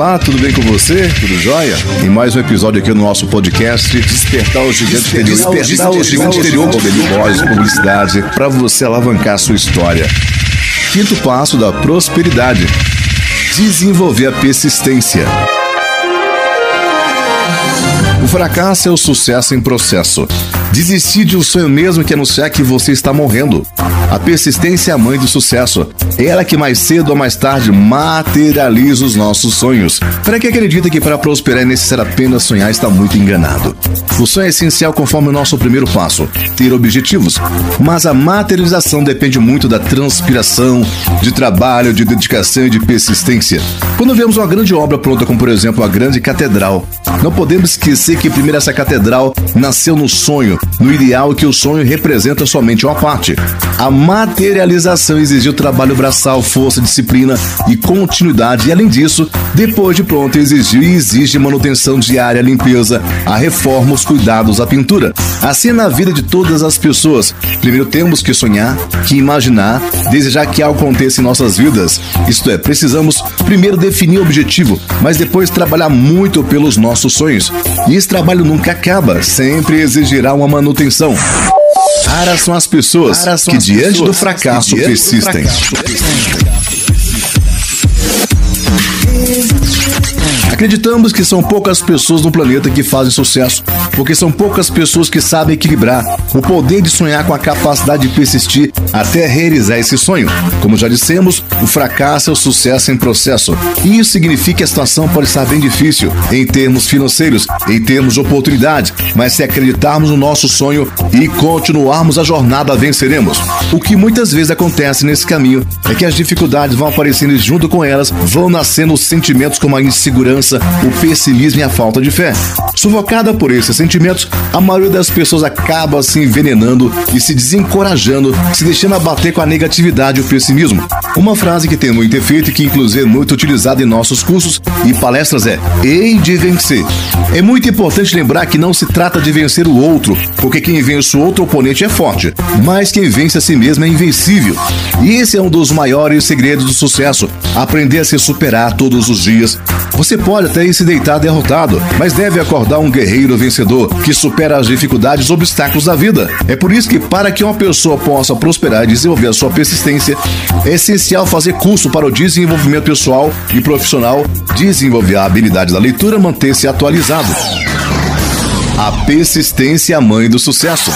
Olá, tudo bem com você? Tudo jóia? Em mais um episódio aqui no nosso podcast Despertar o Gigante Interior. Despertar o Gigante Interior, voz, publicidade, para você alavancar a sua história. Quinto passo da prosperidade. Desenvolver a persistência. O fracasso é o sucesso em processo. Desistir de um sonho mesmo que anunciar que você está morrendo. A persistência é a mãe do sucesso. É ela que mais cedo ou mais tarde materializa os nossos sonhos. Para quem acredita que para prosperar é necessário apenas sonhar, está muito enganado. O sonho é essencial conforme o nosso primeiro passo, ter objetivos. Mas a materialização depende muito da transpiração, de trabalho, de dedicação e de persistência. Quando vemos uma grande obra pronta, como por exemplo a grande catedral, não podemos esquecer que primeiro essa catedral nasceu no sonho, no ideal que o sonho representa somente uma parte. A materialização exigiu trabalho braçal, força, disciplina e continuidade, e além disso, depois de pronto, exigiu e exige manutenção diária, limpeza, a reforma, os cuidados, a pintura. Assim é na vida de todas as pessoas. Primeiro temos que sonhar, que imaginar, desejar que algo aconteça em nossas vidas. Isto é, precisamos primeiro definir o objetivo, mas depois trabalhar muito pelos nossos sonhos. E esse trabalho nunca acaba, sempre exigirá uma manutenção. Raras são as pessoas são que, as diante pessoas do fracasso, persistem. Do fracasso. Acreditamos que são poucas pessoas no planeta que fazem sucesso, porque são poucas pessoas que sabem equilibrar o poder de sonhar com a capacidade de persistir até realizar esse sonho. Como já dissemos, o fracasso é o sucesso em processo. E isso significa que a situação pode estar bem difícil em termos financeiros, em termos de oportunidade, mas se acreditarmos no nosso sonho e continuarmos a jornada, venceremos. O que muitas vezes acontece nesse caminho é que as dificuldades vão aparecendo e junto com elas vão nascendo sentimentos como a insegurança o pessimismo e a falta de fé. Sufocada por esses sentimentos, a maioria das pessoas acaba se envenenando e se desencorajando, se deixando abater com a negatividade e o pessimismo. Uma frase que tem muito efeito e que inclusive é muito utilizada em nossos cursos e palestras é: "Hei de vencer". É muito importante lembrar que não se trata de vencer o outro, porque quem vence o outro oponente é forte, mas quem vence a si mesmo é invencível. E esse é um dos maiores segredos do sucesso: aprender a se superar todos os dias. Você pode até ir se deitar derrotado, mas deve acordar um guerreiro vencedor que supera as dificuldades e obstáculos da vida. É por isso que, para que uma pessoa possa prosperar e desenvolver a sua persistência, é essencial fazer curso para o desenvolvimento pessoal e profissional, desenvolver a habilidade da leitura, manter-se atualizado. A persistência é a mãe do sucesso.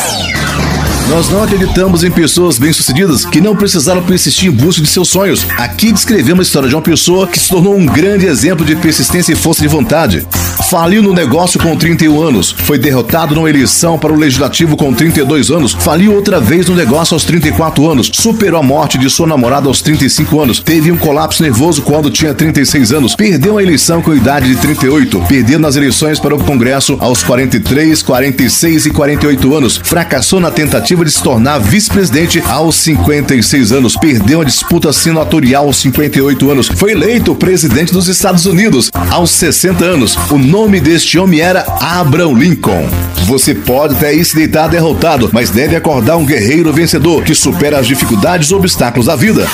Nós não acreditamos em pessoas bem-sucedidas que não precisaram persistir em busca de seus sonhos. Aqui descrevemos a história de uma pessoa que se tornou um grande exemplo de persistência e força de vontade. Faliu no negócio com 31 anos, foi derrotado numa eleição para o legislativo com 32 anos, faliu outra vez no negócio aos 34 anos, superou a morte de sua namorada aos 35 anos, teve um colapso nervoso quando tinha 36 anos, perdeu a eleição com idade de 38, perdeu nas eleições para o Congresso aos 43, 46 e 48 anos, fracassou na tentativa de se tornar vice-presidente aos 56 anos. Perdeu a disputa senatorial aos 58 anos. Foi eleito presidente dos Estados Unidos aos 60 anos. O nome deste homem era Abraham Lincoln. Você pode até ir se deitar derrotado, mas deve acordar um guerreiro vencedor que supera as dificuldades e obstáculos da vida.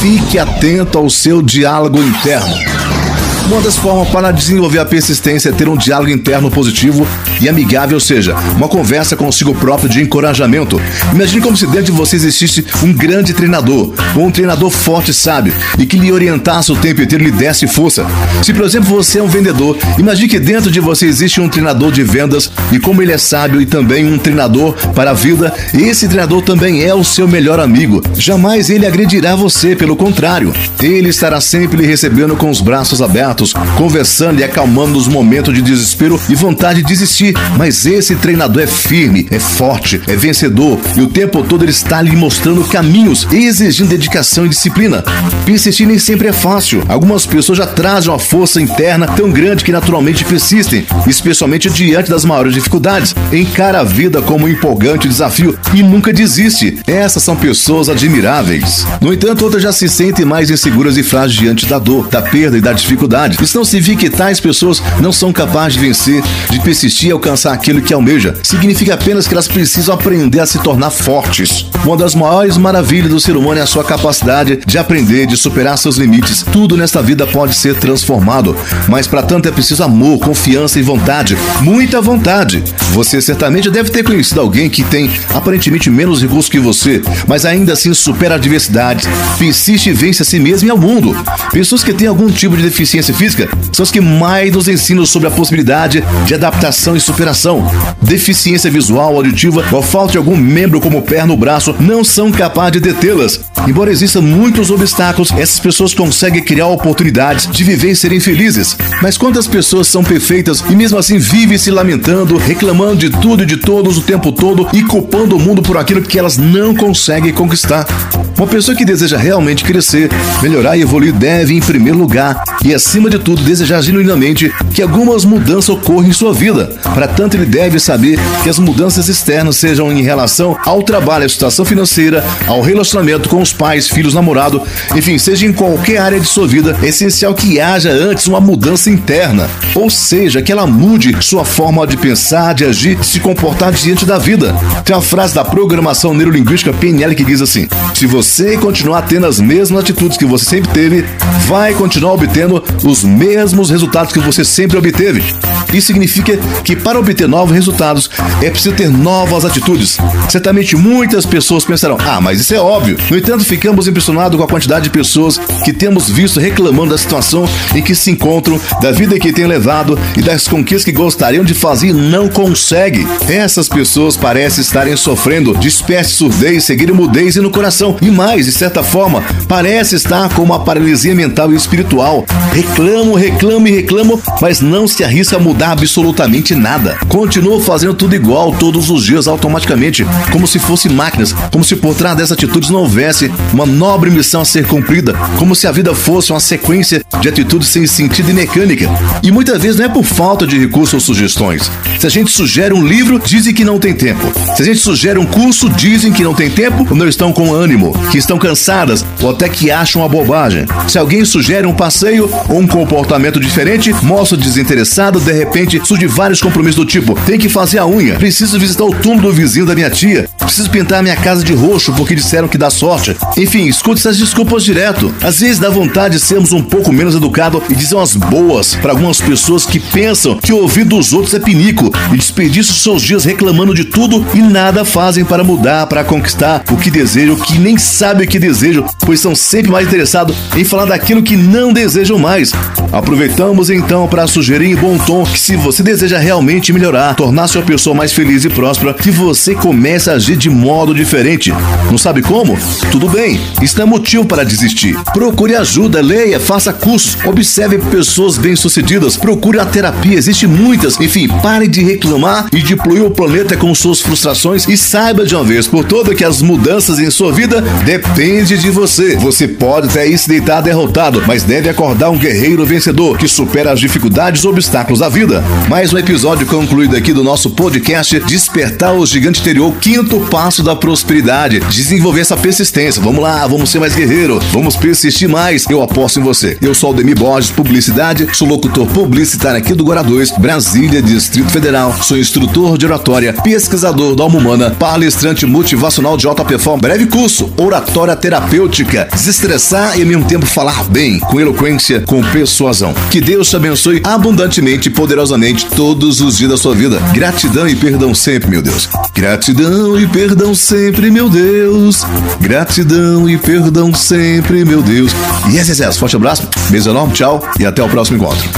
Fique atento ao seu diálogo interno. Uma das formas para desenvolver a persistência é ter um diálogo interno positivo e amigável, ou seja, uma conversa consigo próprio de encorajamento. Imagine como se dentro de você existisse um grande treinador, ou um treinador forte e sábio, e que lhe orientasse o tempo inteiro, lhe desse força. Se, por exemplo, você é um vendedor, imagine que dentro de você existe um treinador de vendas, e como ele é sábio e também um treinador para a vida, esse treinador também é o seu melhor amigo. Jamais ele agredirá você, pelo contrário, ele estará sempre lhe recebendo com os braços abertos conversando e acalmando nos momentos de desespero e vontade de desistir. Mas esse treinador é firme, é forte, é vencedor e o tempo todo ele está lhe mostrando caminhos, exigindo dedicação e disciplina. Persistir nem sempre é fácil. Algumas pessoas já trazem uma força interna tão grande que naturalmente persistem, especialmente diante das maiores dificuldades. Encara a vida como um empolgante desafio e nunca desiste. Essas são pessoas admiráveis. No entanto, outras já se sentem mais inseguras e frágeis diante da dor, da perda e da dificuldade. Isso não significa que tais pessoas não são capazes de vencer, de persistir alcançar aquilo que almeja. Significa apenas que elas precisam aprender a se tornar fortes. Uma das maiores maravilhas do ser humano é a sua capacidade de aprender, de superar seus limites. Tudo nesta vida pode ser transformado, mas para tanto é preciso amor, confiança e vontade. Muita vontade. Você certamente deve ter conhecido alguém que tem aparentemente menos recursos que você, mas ainda assim supera adversidades, persiste e vence a si mesmo e ao mundo. Pessoas que têm algum tipo de deficiência física são as que mais nos ensinam sobre a possibilidade de adaptação e superação. Deficiência visual, auditiva ou falta de algum membro como perna ou braço não são capazes de detê-las. Embora existam muitos obstáculos, essas pessoas conseguem criar oportunidades de viver e serem felizes. Mas quantas pessoas são perfeitas e mesmo assim vivem se lamentando, reclamando de tudo e de todos o tempo todo e culpando o mundo por aquilo que elas não conseguem conquistar? Uma pessoa que deseja realmente crescer, melhorar e evoluir deve, em primeiro lugar, e acima de tudo, desejar genuinamente que algumas mudanças ocorram em sua vida. Para tanto, ele deve saber que as mudanças externas sejam em relação ao trabalho, à situação financeira, ao relacionamento com os pais, filhos, namorado, enfim, seja em qualquer área de sua vida, é essencial que haja antes uma mudança interna. Ou seja, que ela mude sua forma de pensar, de agir, de se comportar diante da vida. Tem uma frase da programação neurolinguística PNL que diz assim: se você continuar tendo as mesmas atitudes que você sempre teve, vai continuar obtendo os mesmos resultados que você sempre obteve. Isso significa que para obter novos resultados é preciso ter novas atitudes. Certamente muitas pessoas pensarão: ah, mas isso é óbvio. No entanto, ficamos impressionados com a quantidade de pessoas que temos visto reclamando da situação em que se encontram, da vida que têm levado e das conquistas que gostariam de fazer e não conseguem. Essas pessoas parecem estarem sofrendo de espécie de surdez, seguir mudez e no coração. E mais, de certa forma, parece estar com uma paralisia mental e espiritual. Reclamo, reclamo e reclamo, mas não se arrisca a mudar absolutamente nada. Continuam fazendo tudo igual todos os dias automaticamente, como se fossem máquinas, como se por trás dessas atitudes não houvesse uma nobre missão a ser cumprida, como se a vida fosse uma sequência de atitudes sem sentido e mecânica. E muitas vezes não é por falta de recursos ou sugestões. Se a gente sugere um livro, dizem que não tem tempo. Se a gente sugere um curso, dizem que não tem tempo ou não estão com ânimo, que estão cansadas ou até que acham uma bobagem. Se alguém sugere um passeio ou um comportamento diferente, mostra desinteressado, de repente surge vários compromissos do tipo: tem que fazer a unha, preciso visitar o túmulo do vizinho da minha tia, preciso pintar a minha casa de roxo porque disseram que dá sorte. Enfim, escute essas desculpas direto. Às vezes dá vontade de sermos um pouco menos educados e dizer umas boas para algumas pessoas que pensam que ouvir dos outros é pinico e desperdiçam seus dias reclamando de tudo e nada fazem para mudar, para conquistar o que desejam, que nem sabem o que desejam, pois são sempre mais interessados em falar daquilo que não desejam mais. Aproveitamos então para sugerir em bom tom que se você deseja realmente melhorar, tornar sua pessoa mais feliz e próspera, que você comece a agir de modo diferente. Não sabe como? Tudo bem, isso não é motivo para desistir. Procure ajuda, leia, faça cursos, observe pessoas bem-sucedidas, procure a terapia, existe muitas. Enfim, pare de reclamar e de o planeta com suas frustrações e saiba de uma vez por todas que as mudanças em sua vida dependem de você. Você pode até se deitar derrotado, mas deve acordar um guerreiro vencedor que supera as dificuldades e obstáculos da vida. Mais um episódio concluído aqui do nosso podcast Despertar o Gigante Interior, quinto passo da prosperidade. Desenvolver essa persistência. Vamos lá, vamos ser mais guerreiro, vamos persistir mais. Eu aposto em você. Eu sou o Demi Borges, publicidade, sou locutor publicitário aqui do Guará 2, Brasília, Distrito Federal. Sou instrutor de oratória, pesquisador da alma humana, palestrante motivacional de alta performance, breve curso, oratória terapêutica, desestressar e ao mesmo tempo falar bem, com eloquência, com persuasão. Que Deus te abençoe abundantemente e poderosamente todos os dias da sua vida. Gratidão e perdão sempre, meu Deus. Gratidão e perdão sempre, meu Deus. Gratidão e perdão sempre, meu Deus. Yes, yes, yes. Forte abraço, beijo enorme, tchau e até o próximo encontro.